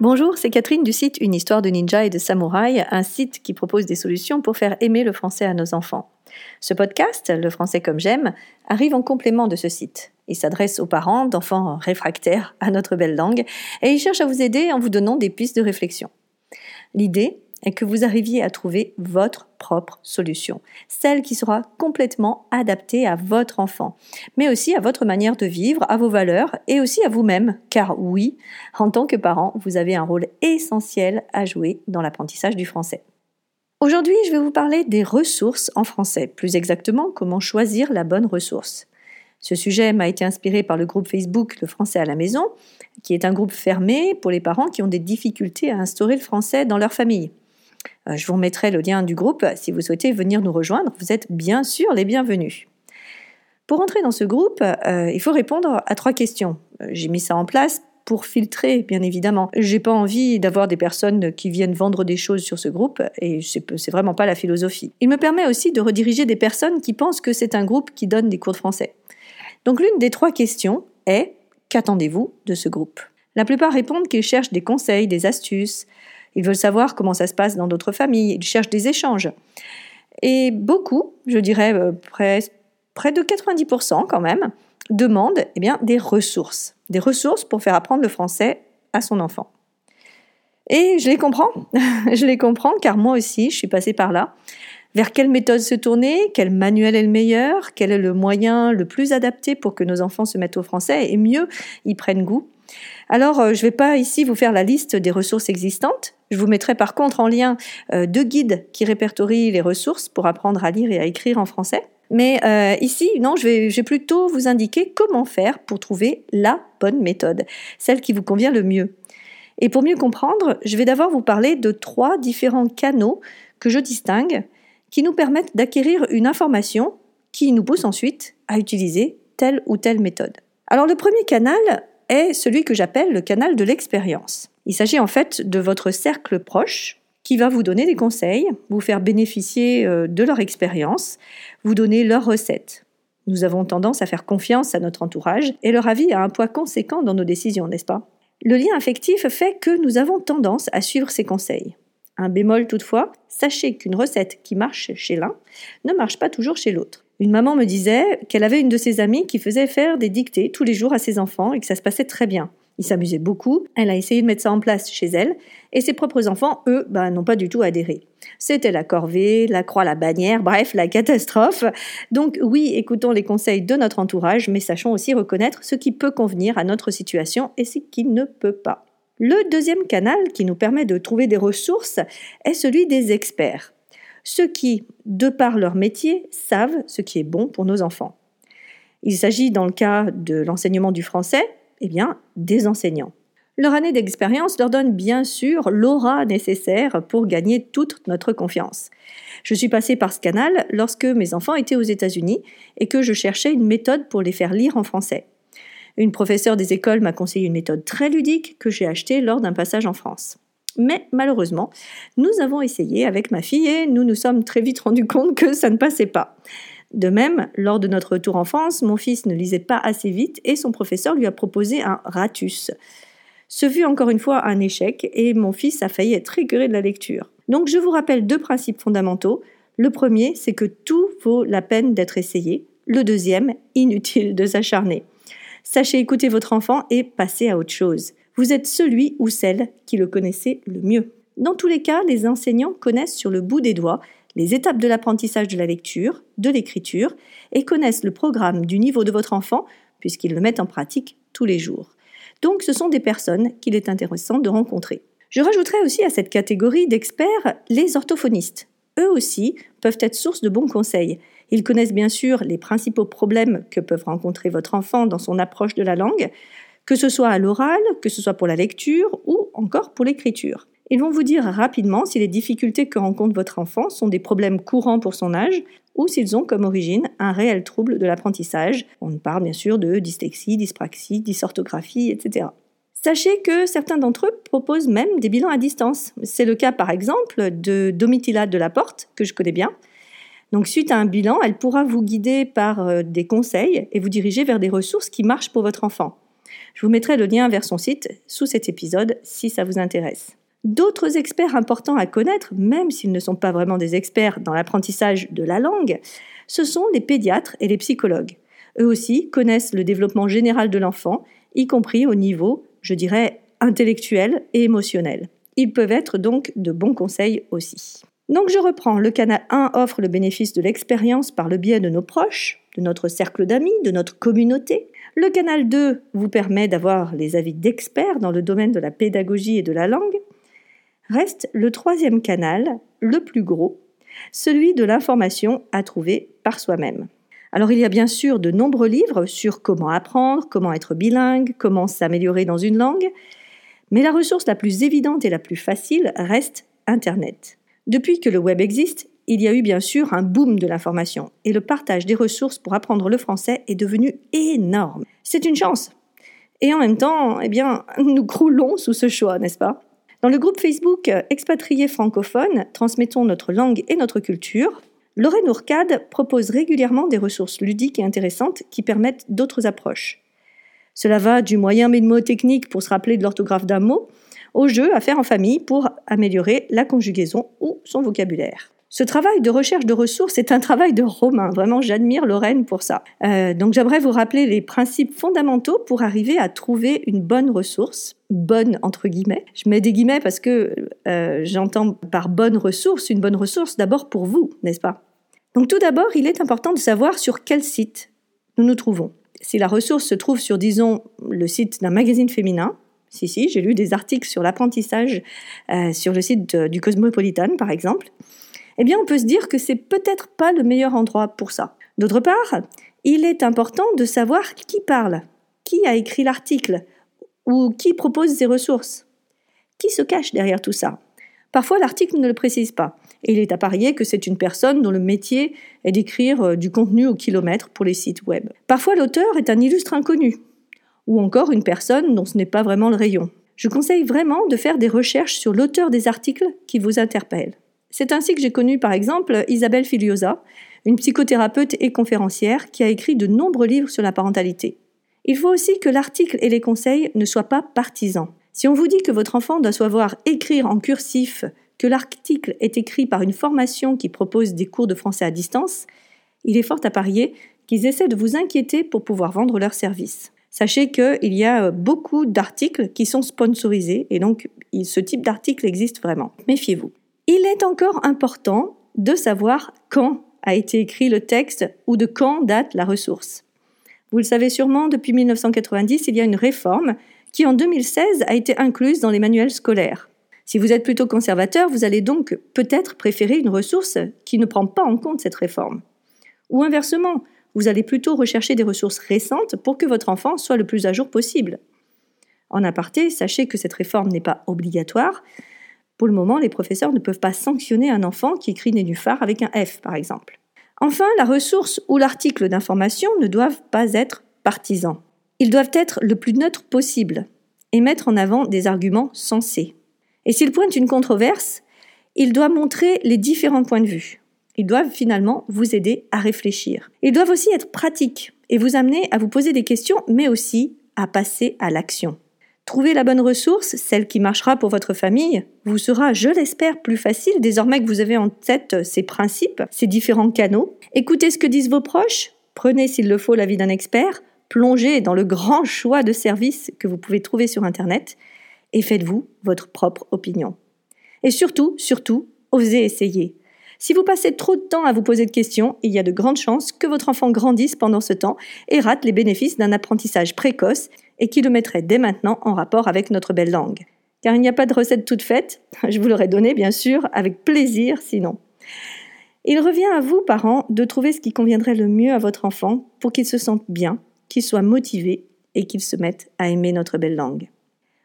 Bonjour, c'est Catherine du site Une histoire de ninja et de samouraï, un site qui propose des solutions pour faire aimer le français à nos enfants. Ce podcast, Le français comme j'aime, arrive en complément de ce site. Il s'adresse aux parents d'enfants réfractaires à notre belle langue et il cherche à vous aider en vous donnant des pistes de réflexion. L'idée est que vous arriviez à trouver votre propre solution, celle qui sera complètement adaptée à votre enfant, mais aussi à votre manière de vivre, à vos valeurs et aussi à vous-même, car oui, en tant que parent, vous avez un rôle essentiel à jouer dans l'apprentissage du français. Aujourd'hui, je vais vous parler des ressources en français, plus exactement comment choisir la bonne ressource. Ce sujet m'a été inspiré par le groupe Facebook Le français à la maison, qui est un groupe fermé pour les parents qui ont des difficultés à instaurer le français dans leur famille. Euh, je vous remettrai le lien du groupe si vous souhaitez venir nous rejoindre. Vous êtes bien sûr les bienvenus. Pour entrer dans ce groupe, euh, il faut répondre à trois questions. Euh, j'ai mis ça en place pour filtrer, bien évidemment. J'ai pas envie d'avoir des personnes qui viennent vendre des choses sur ce groupe, et c'est vraiment pas la philosophie. Il me permet aussi de rediriger des personnes qui pensent que c'est un groupe qui donne des cours de français. Donc l'une des trois questions est qu'attendez-vous de ce groupe? La plupart répondent qu'ils cherchent des conseils, des astuces, ils veulent savoir comment ça se passe dans d'autres familles, ils cherchent des échanges. Et beaucoup, je dirais euh, près, près de 90% quand même, demandent eh bien, des ressources. Des ressources pour faire apprendre le français à son enfant. Et je les comprends, je les comprends car moi aussi je suis passée par là. Vers quelle méthode se tourner Quel manuel est le meilleur Quel est le moyen le plus adapté pour que nos enfants se mettent au français et mieux y prennent goût alors, euh, je ne vais pas ici vous faire la liste des ressources existantes. Je vous mettrai par contre en lien euh, deux guides qui répertorient les ressources pour apprendre à lire et à écrire en français. Mais euh, ici, non, je vais, je vais plutôt vous indiquer comment faire pour trouver la bonne méthode, celle qui vous convient le mieux. Et pour mieux comprendre, je vais d'abord vous parler de trois différents canaux que je distingue qui nous permettent d'acquérir une information qui nous pousse ensuite à utiliser telle ou telle méthode. Alors le premier canal, est celui que j'appelle le canal de l'expérience. Il s'agit en fait de votre cercle proche qui va vous donner des conseils, vous faire bénéficier euh, de leur expérience, vous donner leurs recettes. Nous avons tendance à faire confiance à notre entourage et leur avis a un poids conséquent dans nos décisions, n'est-ce pas? Le lien affectif fait que nous avons tendance à suivre ces conseils. Un bémol toutefois, sachez qu'une recette qui marche chez l'un ne marche pas toujours chez l'autre. Une maman me disait qu'elle avait une de ses amies qui faisait faire des dictées tous les jours à ses enfants et que ça se passait très bien. Ils s'amusaient beaucoup, elle a essayé de mettre ça en place chez elle, et ses propres enfants, eux, bah, n'ont pas du tout adhéré. C'était la corvée, la croix, la bannière, bref, la catastrophe. Donc oui, écoutons les conseils de notre entourage, mais sachons aussi reconnaître ce qui peut convenir à notre situation et ce qui ne peut pas. Le deuxième canal qui nous permet de trouver des ressources est celui des experts ceux qui, de par leur métier, savent ce qui est bon pour nos enfants. Il s'agit, dans le cas de l'enseignement du français, eh bien, des enseignants. Leur année d'expérience leur donne bien sûr l'aura nécessaire pour gagner toute notre confiance. Je suis passée par ce canal lorsque mes enfants étaient aux États-Unis et que je cherchais une méthode pour les faire lire en français. Une professeure des écoles m'a conseillé une méthode très ludique que j'ai achetée lors d'un passage en France. Mais malheureusement, nous avons essayé avec ma fille et nous nous sommes très vite rendus compte que ça ne passait pas. De même, lors de notre retour en France, mon fils ne lisait pas assez vite et son professeur lui a proposé un ratus. Ce fut encore une fois un échec et mon fils a failli être écœuré de la lecture. Donc je vous rappelle deux principes fondamentaux. Le premier, c'est que tout vaut la peine d'être essayé. Le deuxième, inutile de s'acharner. Sachez écouter votre enfant et passer à autre chose. Vous êtes celui ou celle qui le connaissait le mieux. Dans tous les cas, les enseignants connaissent sur le bout des doigts les étapes de l'apprentissage de la lecture, de l'écriture, et connaissent le programme du niveau de votre enfant, puisqu'ils le mettent en pratique tous les jours. Donc ce sont des personnes qu'il est intéressant de rencontrer. Je rajouterai aussi à cette catégorie d'experts les orthophonistes. Eux aussi peuvent être source de bons conseils. Ils connaissent bien sûr les principaux problèmes que peuvent rencontrer votre enfant dans son approche de la langue, que ce soit à l'oral, que ce soit pour la lecture ou encore pour l'écriture. Ils vont vous dire rapidement si les difficultés que rencontre votre enfant sont des problèmes courants pour son âge ou s'ils ont comme origine un réel trouble de l'apprentissage. On parle bien sûr de dyslexie, dyspraxie, dysorthographie, etc. Sachez que certains d'entre eux proposent même des bilans à distance. C'est le cas par exemple de Domitila de la Porte, que je connais bien. Donc suite à un bilan, elle pourra vous guider par euh, des conseils et vous diriger vers des ressources qui marchent pour votre enfant. Je vous mettrai le lien vers son site sous cet épisode si ça vous intéresse. D'autres experts importants à connaître, même s'ils ne sont pas vraiment des experts dans l'apprentissage de la langue, ce sont les pédiatres et les psychologues. Eux aussi connaissent le développement général de l'enfant, y compris au niveau, je dirais, intellectuel et émotionnel. Ils peuvent être donc de bons conseils aussi. Donc je reprends, le canal 1 offre le bénéfice de l'expérience par le biais de nos proches, de notre cercle d'amis, de notre communauté. Le canal 2 vous permet d'avoir les avis d'experts dans le domaine de la pédagogie et de la langue. Reste le troisième canal, le plus gros, celui de l'information à trouver par soi-même. Alors il y a bien sûr de nombreux livres sur comment apprendre, comment être bilingue, comment s'améliorer dans une langue, mais la ressource la plus évidente et la plus facile reste Internet. Depuis que le web existe, il y a eu bien sûr un boom de l'information et le partage des ressources pour apprendre le français est devenu énorme. C'est une chance. Et en même temps, eh bien, nous croulons sous ce choix, n'est-ce pas? Dans le groupe Facebook Expatriés francophones, transmettons notre langue et notre culture. Lorraine Ourcade propose régulièrement des ressources ludiques et intéressantes qui permettent d'autres approches. Cela va du moyen mémotechnique pour se rappeler de l'orthographe d'un mot au jeu à faire en famille pour améliorer la conjugaison ou son vocabulaire. Ce travail de recherche de ressources est un travail de Romain. Vraiment, j'admire Lorraine pour ça. Euh, donc, j'aimerais vous rappeler les principes fondamentaux pour arriver à trouver une bonne ressource. Bonne entre guillemets. Je mets des guillemets parce que euh, j'entends par bonne ressource une bonne ressource d'abord pour vous, n'est-ce pas? Donc, tout d'abord, il est important de savoir sur quel site nous nous trouvons. Si la ressource se trouve sur, disons, le site d'un magazine féminin, si, si, j'ai lu des articles sur l'apprentissage euh, sur le site du Cosmopolitan, par exemple. Eh bien, on peut se dire que c'est peut-être pas le meilleur endroit pour ça. D'autre part, il est important de savoir qui parle, qui a écrit l'article, ou qui propose ces ressources. Qui se cache derrière tout ça? Parfois, l'article ne le précise pas, et il est à parier que c'est une personne dont le métier est d'écrire euh, du contenu au kilomètre pour les sites web. Parfois, l'auteur est un illustre inconnu, ou encore une personne dont ce n'est pas vraiment le rayon. Je conseille vraiment de faire des recherches sur l'auteur des articles qui vous interpellent. C'est ainsi que j'ai connu par exemple Isabelle Filiosa, une psychothérapeute et conférencière qui a écrit de nombreux livres sur la parentalité. Il faut aussi que l'article et les conseils ne soient pas partisans. Si on vous dit que votre enfant doit savoir écrire en cursif, que l'article est écrit par une formation qui propose des cours de français à distance, il est fort à parier qu'ils essaient de vous inquiéter pour pouvoir vendre leurs services. Sachez qu'il y a beaucoup d'articles qui sont sponsorisés et donc ce type d'article existe vraiment. Méfiez-vous. Il est encore important de savoir quand a été écrit le texte ou de quand date la ressource. Vous le savez sûrement, depuis 1990, il y a une réforme qui en 2016 a été incluse dans les manuels scolaires. Si vous êtes plutôt conservateur, vous allez donc peut-être préférer une ressource qui ne prend pas en compte cette réforme. Ou inversement, vous allez plutôt rechercher des ressources récentes pour que votre enfant soit le plus à jour possible. En aparté, sachez que cette réforme n'est pas obligatoire. Pour le moment, les professeurs ne peuvent pas sanctionner un enfant qui écrit nénuphar avec un F, par exemple. Enfin, la ressource ou l'article d'information ne doivent pas être partisans. Ils doivent être le plus neutre possible et mettre en avant des arguments sensés. Et s'ils pointent une controverse, ils doivent montrer les différents points de vue. Ils doivent finalement vous aider à réfléchir. Ils doivent aussi être pratiques et vous amener à vous poser des questions, mais aussi à passer à l'action. Trouver la bonne ressource, celle qui marchera pour votre famille, vous sera, je l'espère, plus facile désormais que vous avez en tête ces principes, ces différents canaux. Écoutez ce que disent vos proches, prenez s'il le faut l'avis d'un expert, plongez dans le grand choix de services que vous pouvez trouver sur Internet et faites-vous votre propre opinion. Et surtout, surtout, osez essayer. Si vous passez trop de temps à vous poser de questions, il y a de grandes chances que votre enfant grandisse pendant ce temps et rate les bénéfices d'un apprentissage précoce et qui le mettrait dès maintenant en rapport avec notre belle langue. Car il n'y a pas de recette toute faite, je vous l'aurais donné bien sûr, avec plaisir sinon. Il revient à vous, parents, de trouver ce qui conviendrait le mieux à votre enfant pour qu'il se sente bien, qu'il soit motivé et qu'il se mette à aimer notre belle langue.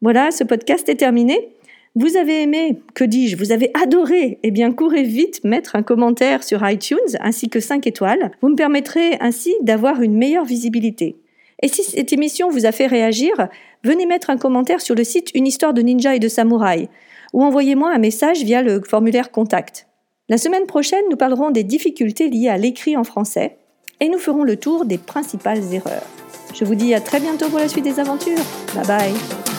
Voilà, ce podcast est terminé. Vous avez aimé, que dis-je, vous avez adoré, eh bien courez vite mettre un commentaire sur iTunes ainsi que 5 étoiles. Vous me permettrez ainsi d'avoir une meilleure visibilité. Et si cette émission vous a fait réagir, venez mettre un commentaire sur le site Une histoire de ninja et de samouraï ou envoyez-moi un message via le formulaire contact. La semaine prochaine, nous parlerons des difficultés liées à l'écrit en français et nous ferons le tour des principales erreurs. Je vous dis à très bientôt pour la suite des aventures. Bye bye